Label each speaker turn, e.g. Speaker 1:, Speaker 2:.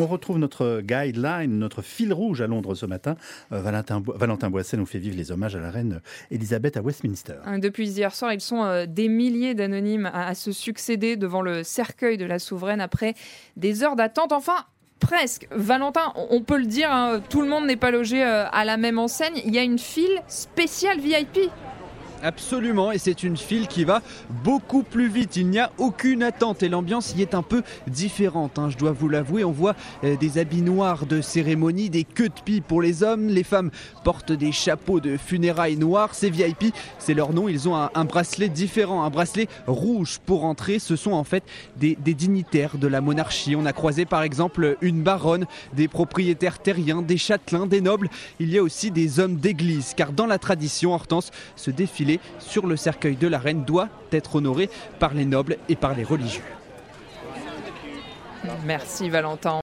Speaker 1: On retrouve notre guideline, notre fil rouge à Londres ce matin. Euh, Valentin, Valentin Boisset nous fait vivre les hommages à la reine Elisabeth à Westminster.
Speaker 2: Hein, depuis hier soir, ils sont euh, des milliers d'anonymes à, à se succéder devant le cercueil de la souveraine après des heures d'attente. Enfin, presque. Valentin, on peut le dire, hein, tout le monde n'est pas logé euh, à la même enseigne. Il y a une file spéciale VIP.
Speaker 3: Absolument, et c'est une file qui va beaucoup plus vite. Il n'y a aucune attente et l'ambiance y est un peu différente. hein, je dois vous l'avouer, on voit euh, des habits noirs de cérémonie, des queues de pie pour les hommes. Les femmes portent des chapeaux de funérailles noirs. Ces VIP, c'est leur nom. Ils ont un, bracelet différent, un bracelet rouge pour entrer. Ce sont en fait des, des dignitaires de la monarchie. On a croisé par exemple une baronne, des propriétaires terriens, des châtelains, des nobles. Il y a aussi des hommes d'église, car dans la tradition, Hortense, ce défilé sur le cercueil de la reine doit être honoré par les nobles et par les religieux.
Speaker 2: Merci Valentin.